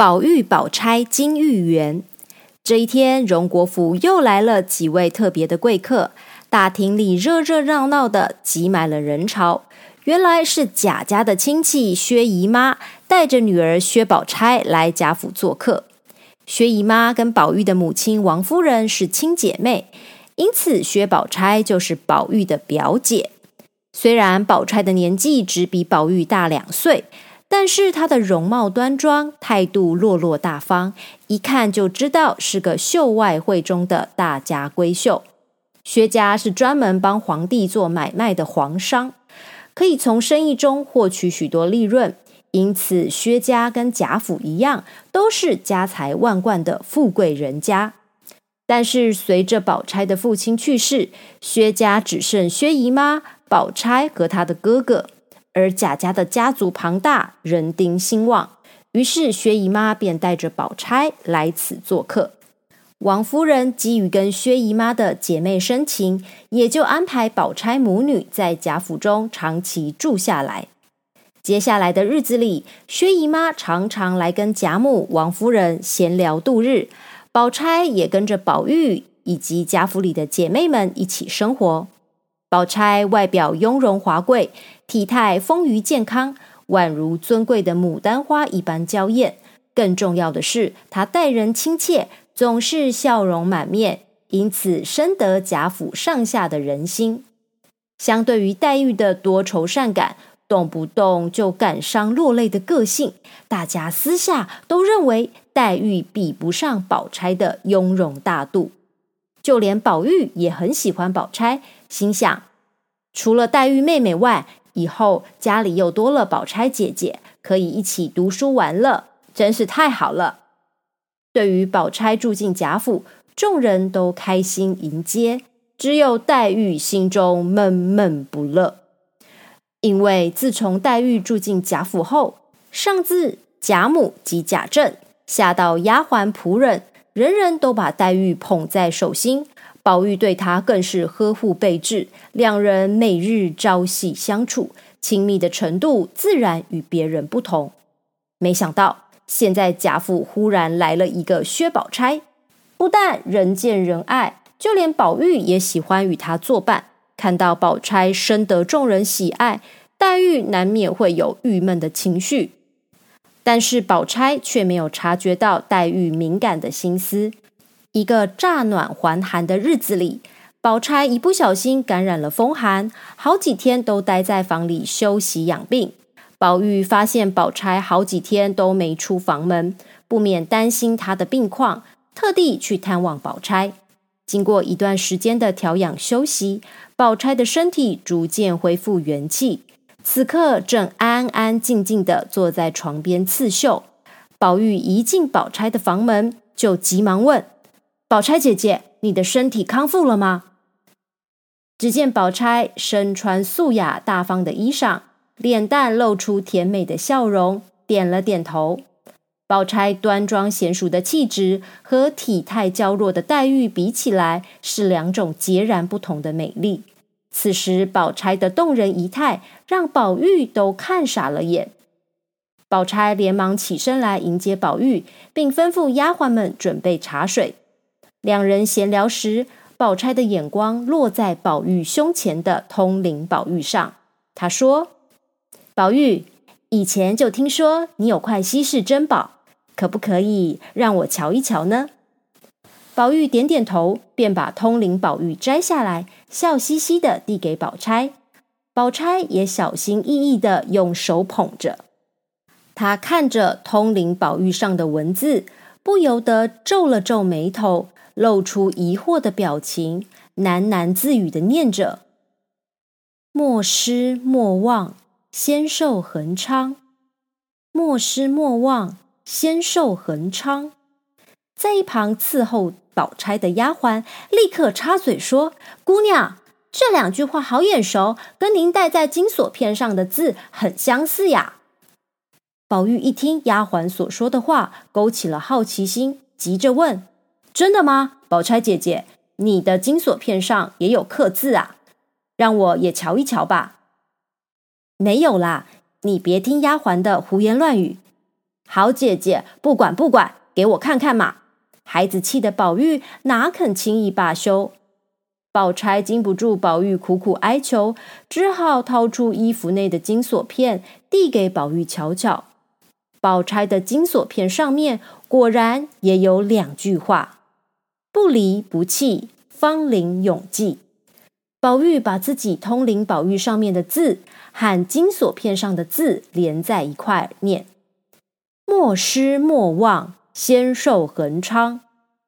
宝玉、宝钗、金玉园。这一天，荣国府又来了几位特别的贵客，大厅里热热闹闹的，挤满了人潮。原来是贾家的亲戚薛姨妈带着女儿薛宝钗来贾府做客。薛姨妈跟宝玉的母亲王夫人是亲姐妹，因此薛宝钗就是宝玉的表姐。虽然宝钗的年纪只比宝玉大两岁。但是她的容貌端庄，态度落落大方，一看就知道是个秀外慧中的大家闺秀。薛家是专门帮皇帝做买卖的皇商，可以从生意中获取许多利润，因此薛家跟贾府一样，都是家财万贯的富贵人家。但是随着宝钗的父亲去世，薛家只剩薛姨妈、宝钗和她的哥哥。而贾家的家族庞大，人丁兴旺，于是薛姨妈便带着宝钗来此做客。王夫人基于跟薛姨妈的姐妹深情，也就安排宝钗母女在贾府中长期住下来。接下来的日子里，薛姨妈常常来跟贾母、王夫人闲聊度日，宝钗也跟着宝玉以及贾府里的姐妹们一起生活。宝钗外表雍容华贵。体态丰腴健康，宛如尊贵的牡丹花一般娇艳。更重要的是，她待人亲切，总是笑容满面，因此深得贾府上下的人心。相对于黛玉的多愁善感、动不动就感伤落泪的个性，大家私下都认为黛玉比不上宝钗的雍容大度。就连宝玉也很喜欢宝钗，心想除了黛玉妹妹外，以后家里又多了宝钗姐姐，可以一起读书玩乐，真是太好了。对于宝钗住进贾府，众人都开心迎接，只有黛玉心中闷闷不乐。因为自从黛玉住进贾府后，上至贾母及贾政，下到丫鬟仆人，人人都把黛玉捧在手心。宝玉对她更是呵护备至，两人每日朝夕相处，亲密的程度自然与别人不同。没想到现在贾府忽然来了一个薛宝钗，不但人见人爱，就连宝玉也喜欢与她作伴。看到宝钗深得众人喜爱，黛玉难免会有郁闷的情绪，但是宝钗却没有察觉到黛玉敏感的心思。一个乍暖还寒的日子里，宝钗一不小心感染了风寒，好几天都待在房里休息养病。宝玉发现宝钗好几天都没出房门，不免担心她的病况，特地去探望宝钗。经过一段时间的调养休息，宝钗的身体逐渐恢复元气，此刻正安安静静的坐在床边刺绣。宝玉一进宝钗的房门，就急忙问。宝钗姐姐，你的身体康复了吗？只见宝钗身穿素雅大方的衣裳，脸蛋露出甜美的笑容，点了点头。宝钗端庄娴熟的气质和体态娇弱的黛玉比起来，是两种截然不同的美丽。此时，宝钗的动人仪态让宝玉都看傻了眼。宝钗连忙起身来迎接宝玉，并吩咐丫鬟们准备茶水。两人闲聊时，宝钗的眼光落在宝玉胸前的通灵宝玉上。她说：“宝玉，以前就听说你有块稀世珍宝，可不可以让我瞧一瞧呢？”宝玉点点头，便把通灵宝玉摘下来，笑嘻嘻的递给宝钗。宝钗也小心翼翼的用手捧着。她看着通灵宝玉上的文字，不由得皱了皱眉头。露出疑惑的表情，喃喃自语的念着：“莫失莫忘，仙寿恒昌；莫失莫忘，仙寿恒昌。”在一旁伺候宝钗的丫鬟立刻插嘴说：“姑娘，这两句话好眼熟，跟您戴在金锁片上的字很相似呀。”宝玉一听丫鬟所说的话，勾起了好奇心，急着问。真的吗，宝钗姐姐？你的金锁片上也有刻字啊？让我也瞧一瞧吧。没有啦，你别听丫鬟的胡言乱语。好姐姐，不管不管，给我看看嘛！孩子气的宝玉哪肯轻易罢休？宝钗经不住宝玉苦苦哀求，只好掏出衣服内的金锁片，递给宝玉瞧瞧。宝钗的金锁片上面果然也有两句话：“不离不弃，芳龄永继。”宝玉把自己通灵宝玉上面的字和金锁片上的字连在一块念：“莫失莫忘，仙寿恒昌；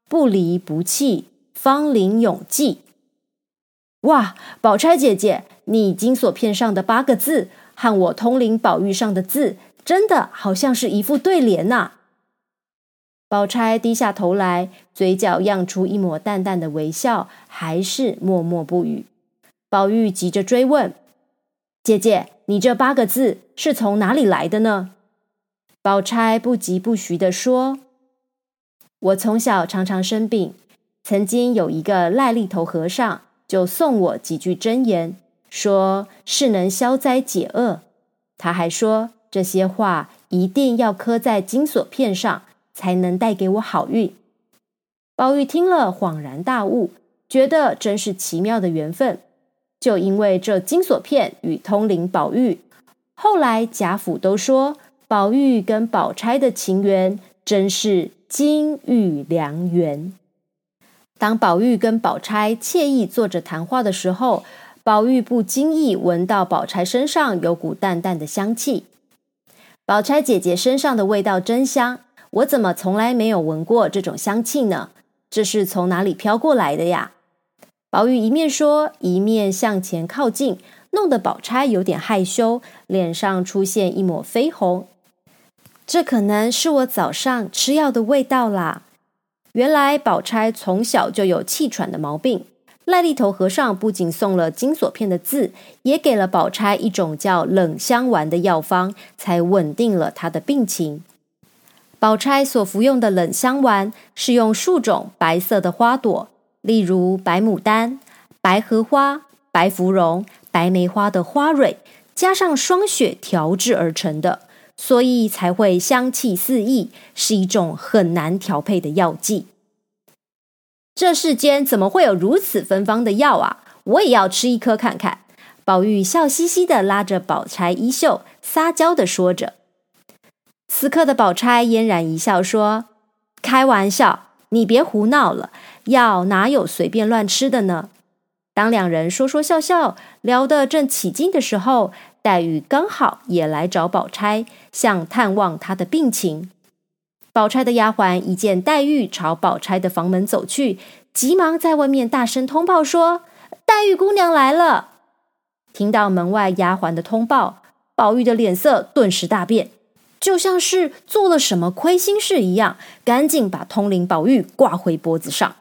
不离不弃，芳龄永继。”哇，宝钗姐姐，你金锁片上的八个字和我通灵宝玉上的字，真的好像是一副对联呐！宝钗低下头来，嘴角漾出一抹淡淡的微笑，还是默默不语。宝玉急着追问：“姐姐，你这八个字是从哪里来的呢？”宝钗不疾不徐地说：“我从小常常生病，曾经有一个癞痢头和尚。”就送我几句真言，说是能消灾解厄。他还说这些话一定要刻在金锁片上，才能带给我好运。宝玉听了恍然大悟，觉得真是奇妙的缘分。就因为这金锁片与通灵宝玉，后来贾府都说宝玉跟宝钗的情缘真是金玉良缘。当宝玉跟宝钗惬意坐着谈话的时候，宝玉不经意闻到宝钗身上有股淡淡的香气。宝钗姐姐身上的味道真香，我怎么从来没有闻过这种香气呢？这是从哪里飘过来的呀？宝玉一面说，一面向前靠近，弄得宝钗有点害羞，脸上出现一抹绯红。这可能是我早上吃药的味道啦。原来宝钗从小就有气喘的毛病，赖痢头和尚不仅送了金锁片的字，也给了宝钗一种叫冷香丸的药方，才稳定了她的病情。宝钗所服用的冷香丸是用数种白色的花朵，例如白牡丹、白荷花、白芙蓉、白梅花的花蕊，加上霜雪调制而成的。所以才会香气四溢，是一种很难调配的药剂。这世间怎么会有如此芬芳的药啊？我也要吃一颗看看。宝玉笑嘻嘻的拉着宝钗衣袖，撒娇的说着。此刻的宝钗嫣然一笑，说：“开玩笑，你别胡闹了。药哪有随便乱吃的呢？”当两人说说笑笑，聊得正起劲的时候。黛玉刚好也来找宝钗，想探望她的病情。宝钗的丫鬟一见黛玉朝宝钗的房门走去，急忙在外面大声通报说：“黛玉姑娘来了。”听到门外丫鬟的通报，宝玉的脸色顿时大变，就像是做了什么亏心事一样，赶紧把通灵宝玉挂回脖子上。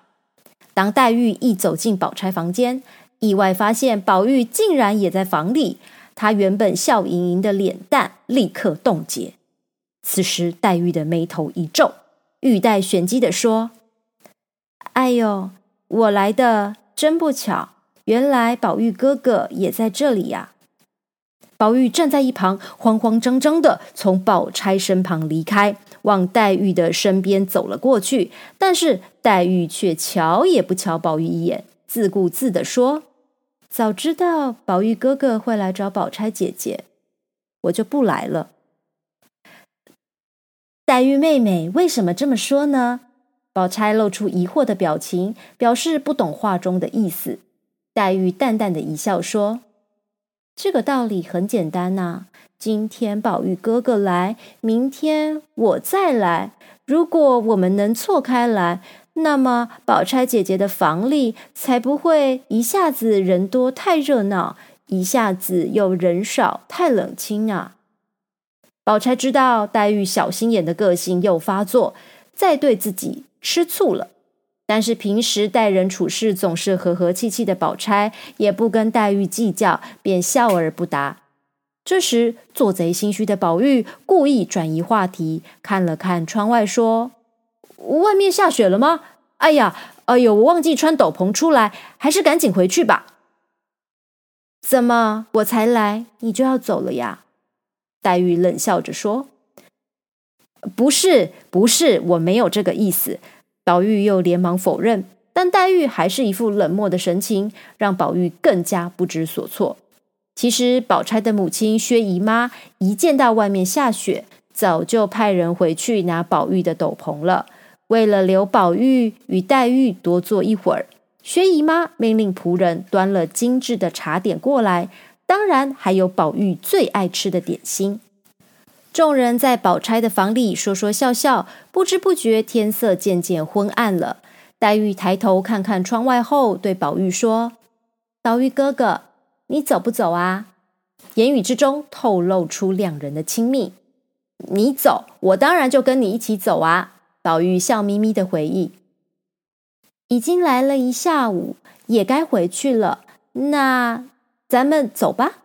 当黛玉一走进宝钗房间，意外发现宝玉竟然也在房里。他原本笑盈盈的脸蛋立刻冻结。此时，黛玉的眉头一皱，欲带玄机的说：“哎呦，我来的真不巧，原来宝玉哥哥也在这里呀！”宝玉站在一旁，慌慌张张的从宝钗身旁离开，往黛玉的身边走了过去。但是黛玉却瞧也不瞧宝玉一眼，自顾自的说。早知道宝玉哥哥会来找宝钗姐姐，我就不来了。黛玉妹妹为什么这么说呢？宝钗露出疑惑的表情，表示不懂话中的意思。黛玉淡淡的一笑说：“这个道理很简单呐。今天宝玉哥哥来，明天我再来。如果我们能错开来。”那么，宝钗姐姐的房里才不会一下子人多太热闹，一下子又人少太冷清啊！宝钗知道黛玉小心眼的个性又发作，再对自己吃醋了。但是平时待人处事总是和和气气的宝钗，也不跟黛玉计较，便笑而不答。这时，做贼心虚的宝玉故意转移话题，看了看窗外，说。外面下雪了吗？哎呀，哎呦，我忘记穿斗篷出来，还是赶紧回去吧。怎么我才来，你就要走了呀？黛玉冷笑着说：“不是，不是，我没有这个意思。宝玉又连忙否认，但黛玉还是一副冷漠的神情，让宝玉更加不知所措。其实，宝钗的母亲薛姨妈一见到外面下雪，早就派人回去拿宝玉的斗篷了。为了留宝玉与黛玉多坐一会儿，薛姨妈命令仆人端了精致的茶点过来，当然还有宝玉最爱吃的点心。众人在宝钗的房里说说笑笑，不知不觉天色渐渐昏暗了。黛玉抬头看看窗外后，对宝玉说：“宝玉哥哥，你走不走啊？”言语之中透露出两人的亲密。你走，我当然就跟你一起走啊！宝玉笑眯眯的回忆：“已经来了一下午，也该回去了。那咱们走吧。”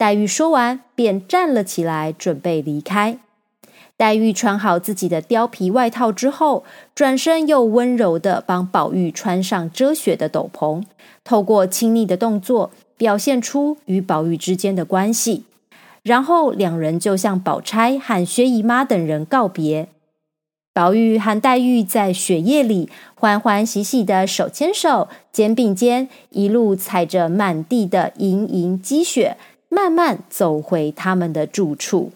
黛玉说完，便站了起来，准备离开。黛玉穿好自己的貂皮外套之后，转身又温柔的帮宝玉穿上遮雪的斗篷，透过亲昵的动作，表现出与宝玉之间的关系。然后两人就向宝钗和薛姨妈等人告别。宝玉和黛玉在雪夜里欢欢喜喜的手牵手、肩并肩，一路踩着满地的盈盈积雪。慢慢走回他们的住处。